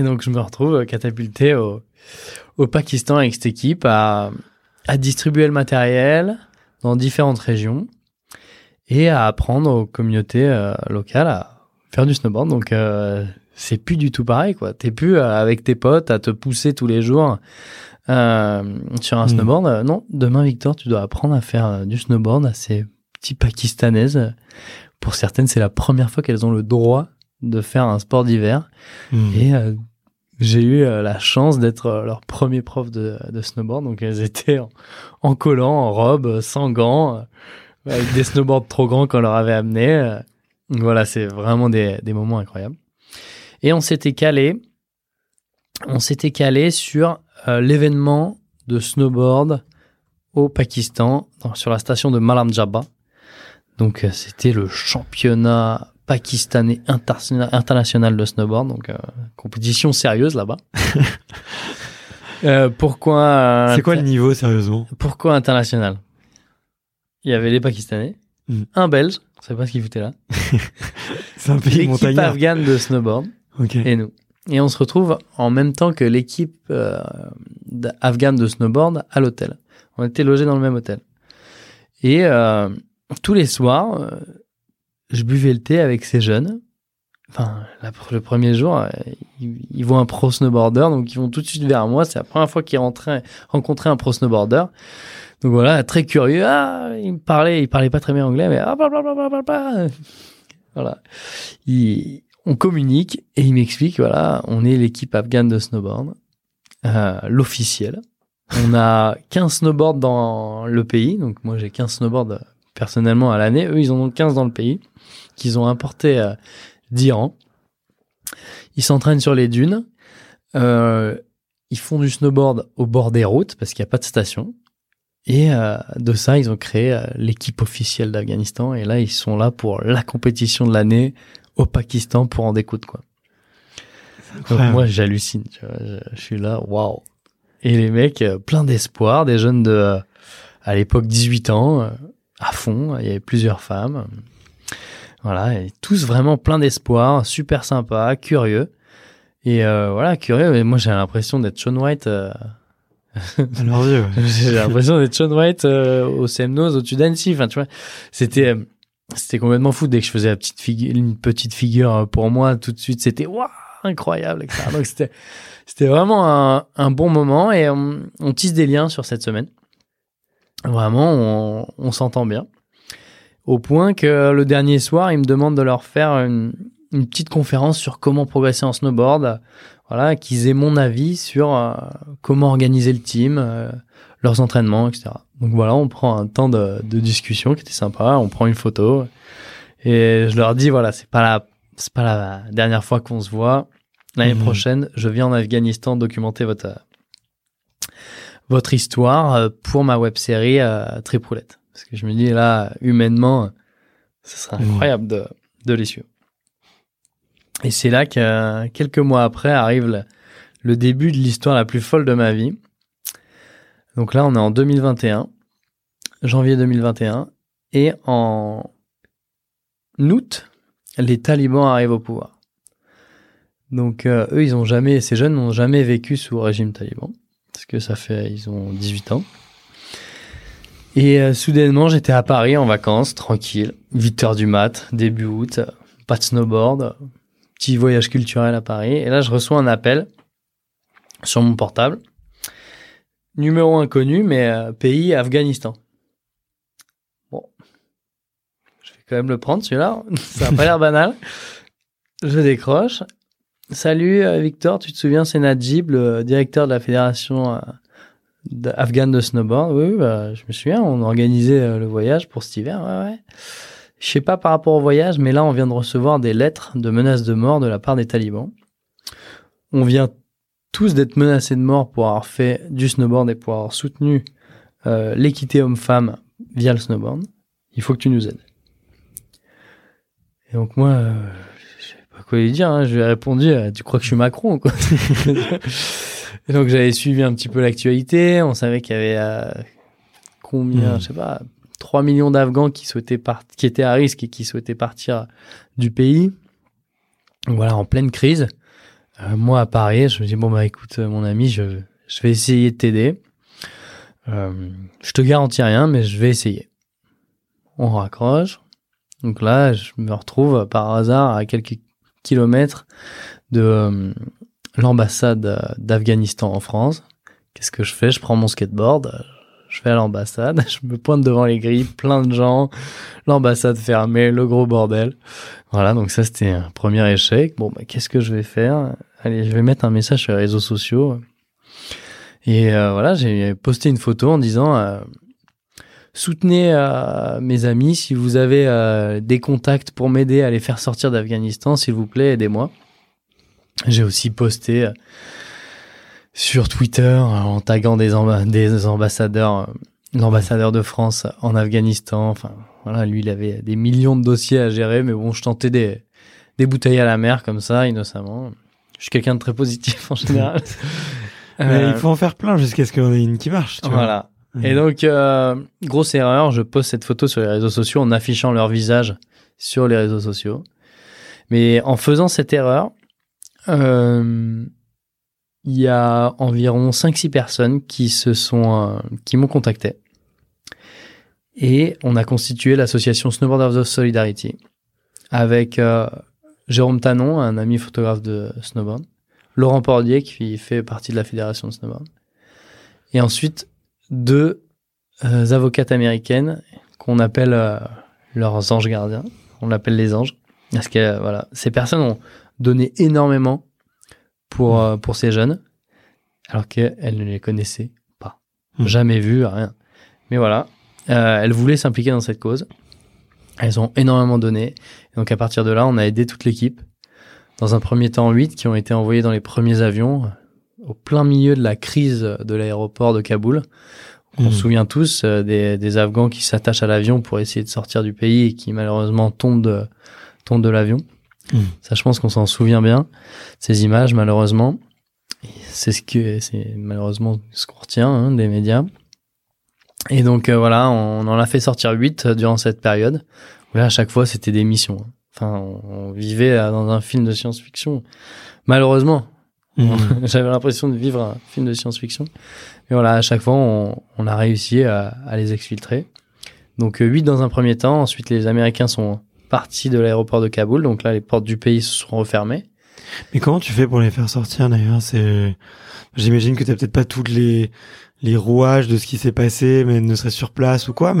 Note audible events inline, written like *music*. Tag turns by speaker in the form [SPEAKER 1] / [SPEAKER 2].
[SPEAKER 1] Et donc, je me retrouve catapulté au, au Pakistan avec cette équipe à, à distribuer le matériel dans différentes régions et à apprendre aux communautés euh, locales à faire du snowboard. Donc, euh, c'est plus du tout pareil, quoi. T'es plus euh, avec tes potes à te pousser tous les jours euh, sur un
[SPEAKER 2] Mm.
[SPEAKER 1] snowboard. Euh, non, demain, Victor, tu dois apprendre à faire euh, du snowboard à ces petits pakistanaises. Pour certaines, c'est la première fois qu'elles ont le droit de faire un sport d'hiver.
[SPEAKER 2] Hmm.
[SPEAKER 1] Et euh, j'ai eu euh, la chance d'être euh, leur premier prof de, snowboard. Donc elles étaient en, en collant, en robe, euh, sans gants, avec des snowboards trop grands qu'on leur avait amenés. voilà, c'est vraiment des, moments incroyables. Et on s'était calé, on s'était calé sur l'événement de snowboard au Pakistan, sur la station de Malam Jabba. Donc c'était le championnat pakistanais interna- international de snowboard, donc euh, compétition sérieuse là-bas. *laughs* Euh, pourquoi
[SPEAKER 2] C'est quoi le niveau, sérieusement?
[SPEAKER 1] pourquoi international? Il y avait les Pakistanais,
[SPEAKER 2] Mm.
[SPEAKER 1] un Belge, je sais pas ce qu'il foutait là, *laughs*
[SPEAKER 2] C'est un pays
[SPEAKER 1] l'équipe
[SPEAKER 2] montagnard.
[SPEAKER 1] afghane de snowboard et nous. Et on se retrouve en même temps que l'équipe euh, afghane de snowboard à l'hôtel. On était logés dans le même hôtel. Et tous les soirs, je buvais le thé avec ces jeunes. Enfin, le premier jour, euh, ils, voient un pro snowboarder, donc ils vont tout de suite vers moi. C'est la première fois qu'ils rencontraient un pro snowboarder. Donc voilà, très curieux. Ah, il me parlait, il parlait pas très bien anglais, mais ah, blablabla, *laughs* voilà. Il- on communique et il m'explique, voilà, on est l'équipe afghane de snowboard, euh, l'officiel. On a *laughs* 15 snowboards dans le pays, donc moi j'ai 15 snowboards euh, personnellement à l'année. Eux, ils en ont 15 dans le pays, qu'ils ont importés euh, d'Iran. Ils s'entraînent sur les dunes. Euh, ils font du snowboard au bord des routes parce qu'il n'y a pas de station. Et euh, de ça, ils ont créé l'équipe officielle d'Afghanistan. Et là, ils sont là pour la compétition de l'année au Pakistan pour en découdre, quoi. Donc moi, j'hallucine. Je, suis là, waouh. Et les mecs, plein d'espoir, des jeunes de, à l'époque, 18 ans, à fond. Il y avait plusieurs femmes. Voilà, et tous vraiment plein d'espoir, super sympa, curieux. Et euh, voilà, curieux. Et moi, j'ai l'impression d'être Sean White. euh, *laughs*
[SPEAKER 2] leurs yeux, ouais. *laughs*
[SPEAKER 1] j'ai l'impression d'être Sean White euh, au Semnose, au-dessus d'Annecy. Enfin, tu vois, c'était euh, c'était complètement fou. Dès que je faisais la petite figure, une petite figure pour moi, tout de suite, c'était waouh, incroyable, etc. Donc c'était c'était vraiment un, un bon moment et on, on tisse des liens sur cette semaine. Vraiment, on, on s'entend bien. Au point que le dernier soir, ils me demandent de leur faire une, une petite conférence sur comment progresser en snowboard. Voilà, qu'ils aient mon avis sur euh, comment organiser le team, euh, leurs entraînements, etc. Donc voilà, on prend un temps de, de discussion qui était sympa, on prend une photo et je leur dis voilà, c'est pas la c'est pas la dernière fois qu'on se voit. L'année
[SPEAKER 2] Mhm.
[SPEAKER 1] prochaine, je viens en Afghanistan documenter votre votre histoire euh, pour ma web série euh, Tripoulette. Parce que je me dis là, humainement, euh, ce serait
[SPEAKER 2] Mhm.
[SPEAKER 1] incroyable de, de les suivre. Et c'est là que quelques mois après arrive le, le début de l'histoire la plus folle de ma vie. Donc là, on est en 2021, janvier 2021, et en août, les talibans arrivent au pouvoir. Donc euh, eux, ils ont jamais, ces jeunes n'ont jamais vécu sous régime taliban, parce que ça fait, ils ont 18 ans. Et euh, soudainement, j'étais à Paris en vacances, tranquille, 8 heures du mat, début août, pas de snowboard, petit voyage culturel à Paris. Et là, je reçois un appel sur mon portable. Numéro inconnu, mais euh, pays Afghanistan. Bon. Je vais quand même le prendre, celui-là. *laughs* Ça a pas l'air banal. Je décroche. Salut euh, Victor, tu te souviens, c'est Najib, le directeur de la fédération euh, afghane de snowboard. Oui, bah, je me souviens, on organisait euh, le voyage pour cet hiver. Ouais, ouais. Je sais pas par rapport au voyage, mais là, on vient de recevoir des lettres de menaces de mort de la part des talibans. On vient tous d'être menacés de mort pour avoir fait du snowboard et pour avoir soutenu l'équité homme-femme via le snowboard. Il faut que tu nous aides. Et donc moi, quoi lui dire. Hein. Je lui ai répondu, euh, tu crois que je suis Macron quoi *laughs* Et donc j'avais suivi un petit peu l'actualité. On savait qu'il y avait euh, combien,
[SPEAKER 2] Mhm.
[SPEAKER 1] je sais pas, 3 millions d'Afghans qui souhaitaient part- qui étaient à risque et qui souhaitaient partir du pays. Donc voilà, en pleine crise. Euh, moi à Paris, je me dis bon bah écoute mon ami, je, je vais essayer de t'aider. Euh, je te garantis rien, mais je vais essayer. On raccroche. Donc là, je me retrouve par hasard à quelques kilomètres de euh, l'ambassade euh, d'Afghanistan en France. Qu'est-ce que je fais? Je prends mon skateboard, euh, je vais à l'ambassade, *laughs* je me pointe devant les grilles, plein de gens, l'ambassade fermée, le gros bordel. Voilà, donc ça c'était un premier échec. Bon, bah, qu'est-ce que je vais faire? Allez, je vais mettre un message sur les réseaux sociaux. Et voilà, j'ai posté une photo en disant soutenez euh, mes amis si vous avez euh, des contacts pour m'aider à les faire sortir d'Afghanistan, s'il vous plaît, aidez-moi. J'ai aussi posté euh, sur Twitter euh, en taguant des, des ambassadeurs, euh, l'ambassadeur de France en Afghanistan. Enfin, voilà, lui, il avait des millions de dossiers à gérer, mais bon, je tentais des, des bouteilles à la mer comme ça, innocemment. Je suis quelqu'un de très positif en général. *laughs*
[SPEAKER 2] Mais
[SPEAKER 1] Euh,
[SPEAKER 2] il faut en faire plein jusqu'à ce en ait une qui marche. Tu vois.
[SPEAKER 1] Et donc, euh, grosse erreur, je poste cette photo sur les réseaux sociaux en affichant leur visage sur les réseaux sociaux. Mais en faisant cette erreur, euh, il y a environ 5-6 personnes qui se sont, euh, qui m'ont contacté. Et on a constitué l'association Snowboarders of Solidarity avec euh, Jérôme Tanon, un ami photographe de snowboard, Laurent Pordier qui fait partie de la fédération de snowboard, et ensuite deux euh, avocates américaines qu'on appelle euh, leurs anges gardiens. On l'appelle les anges. Parce que euh, voilà, ces personnes ont donné énormément pour, euh, pour ces jeunes, alors qu'elles ne les connaissaient pas.
[SPEAKER 2] Hmm.
[SPEAKER 1] Jamais vu, rien. Mais voilà, euh, elles voulaient s'impliquer dans cette cause. Elles ont énormément donné. Et donc à partir de là, on a aidé toute l'équipe. Dans un premier temps, 8 qui ont été envoyés dans les premiers avions au plein milieu de la crise de l'aéroport de Kaboul. On
[SPEAKER 2] Mhm.
[SPEAKER 1] se souvient tous euh, des, des Afghans qui s'attachent à l'avion pour essayer de sortir du pays et qui malheureusement tombent de, tombent de l'avion.
[SPEAKER 2] Mhm.
[SPEAKER 1] Ça, je pense qu'on s'en souvient bien. Ces images, malheureusement, c'est ce que c'est malheureusement ce qu'on retient hein, des médias. Et donc euh, voilà, on, on en a fait sortir 8 durant cette période. Où là, à chaque fois, c'était des missions. hein. Enfin, on, on vivait euh, dans un film de science-fiction. Malheureusement,
[SPEAKER 2] Mhm. *laughs*
[SPEAKER 1] j'avais l'impression de vivre un film de science-fiction. Mais voilà, à chaque fois, on, on a réussi à, à les exfiltrer. Donc, euh, 8 dans un premier temps. Ensuite, les Américains sont partis de l'aéroport de Kaboul. Donc là, les portes du pays se sont refermées.
[SPEAKER 2] Mais comment tu fais pour les faire sortir d'ailleurs? C'est, j'imagine que t'as peut-être pas toutes les les rouages de ce qui s'est passé, mais ne serait sur place ou quoi.